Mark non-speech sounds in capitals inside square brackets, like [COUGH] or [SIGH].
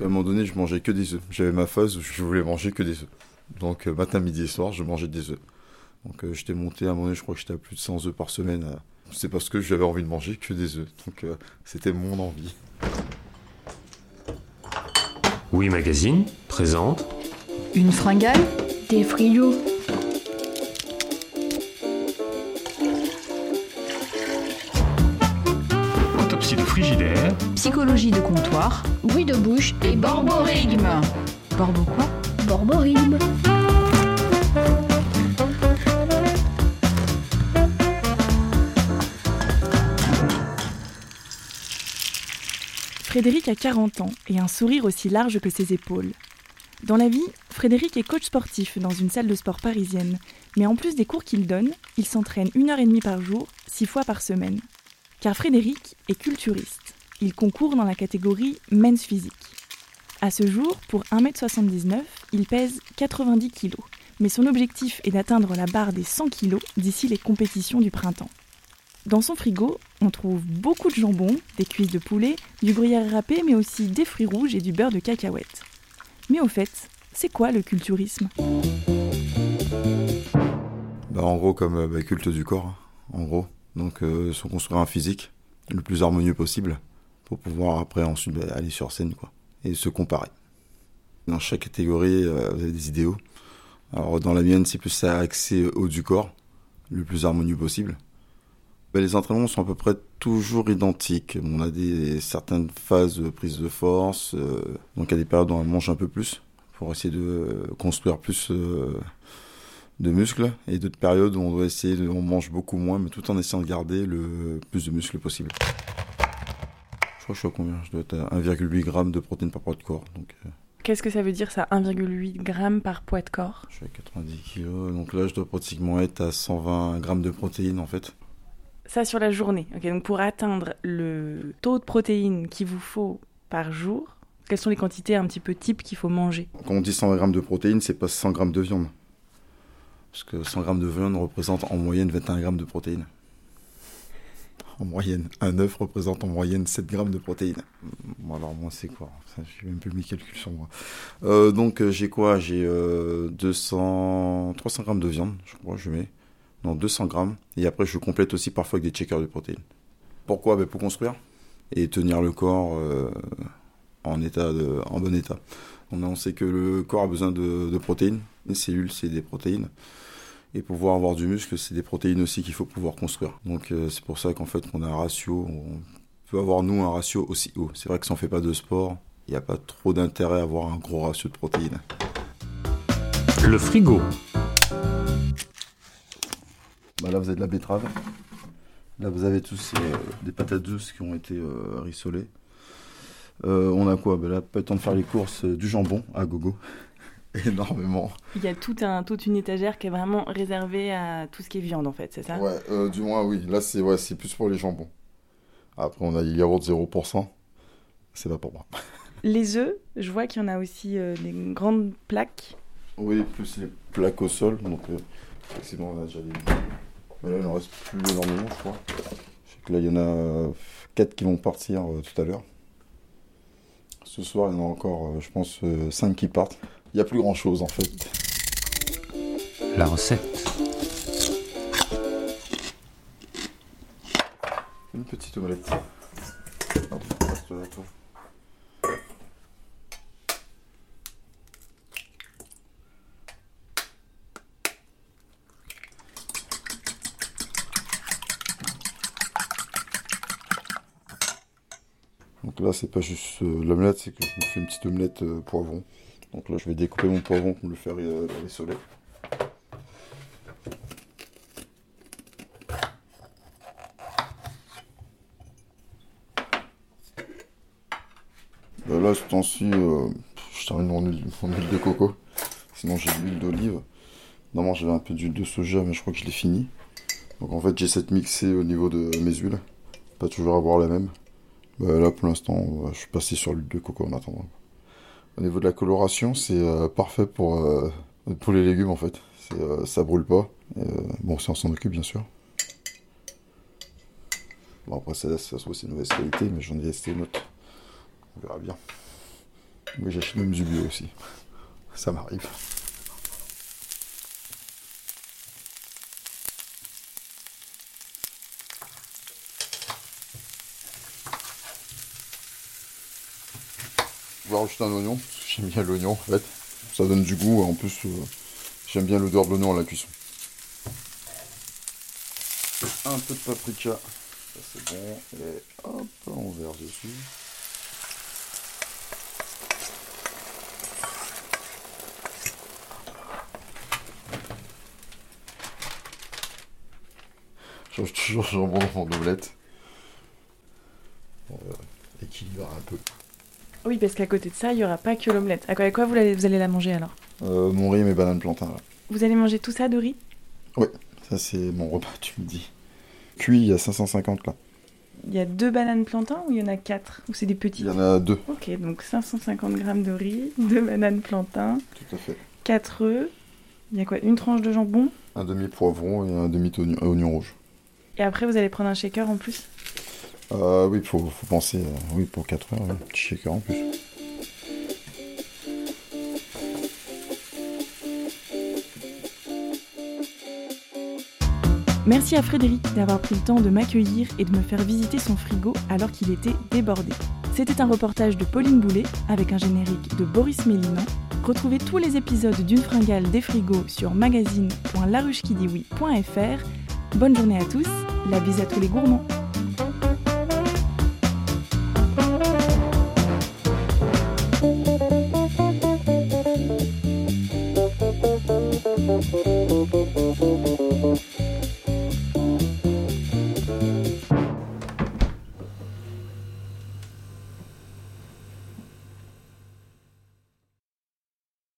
qu'à un moment donné, je mangeais que des œufs. J'avais ma phase où je voulais manger que des œufs. Donc euh, matin, midi et soir, je mangeais des œufs. Donc euh, j'étais monté à un moment donné, je crois que j'étais à plus de 100 œufs par semaine. euh. C'est parce que j'avais envie de manger que des œufs. Donc euh, c'était mon envie. Oui Magazine présente Une fringale Des frigos. De frigidaire, Psychologie de comptoir Bruit de bouche et borborigme. Borbo quoi? Borborigme. Frédéric a 40 ans et un sourire aussi large que ses épaules. Dans la vie, Frédéric est coach sportif dans une salle de sport parisienne, mais en plus des cours qu'il donne, il s'entraîne une heure et demie par jour, six fois par semaine. Car Frédéric est culturiste. Il concourt dans la catégorie Men's Physique. À ce jour, pour 1m79, il pèse 90 kg, mais son objectif est d'atteindre la barre des 100 kg d'ici les compétitions du printemps. Dans son frigo, on trouve beaucoup de jambon, des cuisses de poulet, du gruyère râpé, mais aussi des fruits rouges et du beurre de cacahuète. Mais au fait, c'est quoi le culturisme? Bah, en gros, comme euh, bah, culte du corps, hein, en gros. Donc, euh, se construire un physique le plus harmonieux possible pour pouvoir après ensuite bah, aller sur scène quoi, et se comparer. Dans chaque catégorie, euh, vous avez des idéaux. Alors, dans la mienne, c'est plus axé haut du corps, le plus harmonieux possible. Bah, les entraînements sont à peu près toujours identiques. On a des certaines phases de prise de force, euh, donc il y a des périodes où on mange un peu plus pour essayer de euh, construire plus euh, de muscles et d'autres périodes où on doit essayer de, on mange beaucoup moins mais tout en essayant de garder le plus de muscles possible. Je crois que je suis à combien? Je dois être à 1,8 g de protéines par poids de corps. Donc euh, Qu'est-ce que ça veut dire ça 1,8 g par poids de corps? je suis à 90 kg. Donc là je dois pratiquement être à 120 g de protéines en fait. Ça sur la journée. Ok, donc pour atteindre le taux de protéines qu'il vous faut par jour, quelles sont les quantités un petit peu types qu'il faut manger? Quand on dit 120 g de protéines, c'est pas 100 g de viande. Parce que 100 g de viande représente en moyenne 21 g de protéines. En moyenne. Un œuf représente en moyenne 7 g de protéines. Bon, alors moi c'est quoi? J'ai même plus mes calculs sur moi. Euh, donc euh, j'ai quoi? J'ai euh, 200... 300 g de viande, je crois, je mets. Non, 200 grammes. Et après je complète aussi parfois avec des checkers de protéines. Pourquoi? Ben, Pour construire. Et tenir le corps euh, en, état en bon état. On, sait que le corps a besoin de protéines. Les cellules, c'est des protéines. Et pour pouvoir avoir du muscle, c'est des protéines aussi qu'il faut pouvoir construire. Donc euh, c'est pour ça qu'en fait, qu'on a un ratio. On peut avoir, nous, un ratio aussi haut. C'est vrai que si on fait pas de sport, il n'y a pas trop d'intérêt à avoir un gros ratio de protéines. le frigo, Bah là, vous avez de la betterave. Là, vous avez tous euh, des patates douces qui ont été euh, rissolées. On a quoi? Bah Là, pas le temps de faire les courses, du jambon à gogo. [LAUGHS] Énormément. Il y a tout un, toute une étagère qui est vraiment réservée à tout ce qui est viande en fait, c'est ça? Ouais, euh, du moins, oui. Là, c'est ouais, c'est plus pour les jambons. Après, on a les yaourts 0%. C'est pas pour moi. [LAUGHS] Les œufs, je vois qu'il y en a aussi euh, des grandes plaques. Oui, plus les plaques au sol. Donc, euh, effectivement, on a déjà des. Mais là, il en reste plus énormément, je crois. Je sais que là, il y en a 4 qui vont partir euh, tout à l'heure. Ce soir, il y en a encore, euh, je pense, 5 qui partent. Il n'y a plus grand chose en fait. la recette, Une petite omelette. Donc là, c'est pas juste euh, l'omelette, c'est que je me fais une petite omelette euh, poivron. Donc là, je vais découper mon poivron pour le faire euh. Euh, là, ce temps-ci, euh, je termine mon huile, de coco. Sinon, j'ai de l'huile d'olive. Normalement, j'avais un peu d'huile de soja, mais je crois que je l'ai fini. Donc, en fait, j'essaie de mixer au niveau de mes huiles. Pas toujours avoir la même. Bah, là, pour l'instant, je suis passé sur l'huile de coco en attendant. Au niveau de la coloration, c'est euh, parfait pour, euh, pour les légumes, en fait. Euh, ça brûle pas. Bon, si on s'en occupe, bien sûr. Bon, après, ça, ça se trouve, c'est une mauvaise qualité, mais j'en ai testé une autre. On verra bien. Oui, j'achète même du bio aussi. Ça m'arrive. Vais rajouter un oignon, j'aime bien l'oignon en fait. Ça donne du goût, en plus euh, j'aime bien l'odeur de l'oignon à la cuisson. Un peu de paprika, ça c'est bon, et hop, on verse dessus. Je change toujours mon omelette. Pour euh, équilibrer un peu. Oui, parce qu'à côté de ça, il n'y aura pas que l'omelette. À quoi, à quoi vous, allez, vous allez la manger alors Euh, mon riz et mes bananes plantains là. Vous allez manger tout ça de riz? Ça c'est mon repas, tu me dis. Cuit, il y a 550 là. Il y a deux bananes plantains ou il y en a quatre? Ou c'est des petits? Il y en a deux, Ok, donc 550 grammes de riz, deux bananes plantains, tout à fait. 4 œufs. Il y a quoi? Une tranche de jambon? Un demi poivron et un demi oignon, oignon rouge. Et après, vous allez prendre un shaker en plus? Euh, oui, faut, faut penser, euh, oui, pour 4 heures, oui. petit shaker en plus. Merci à Frédéric d'avoir pris le temps de m'accueillir et de me faire visiter son frigo alors qu'il était débordé. C'était un reportage de Pauline Boulet avec un générique de Boris Mélinan. Retrouvez tous les épisodes d'une fringale des frigos sur magazine.laruchekidiwi.fr. Bonne journée à tous, la bise à tous les gourmands.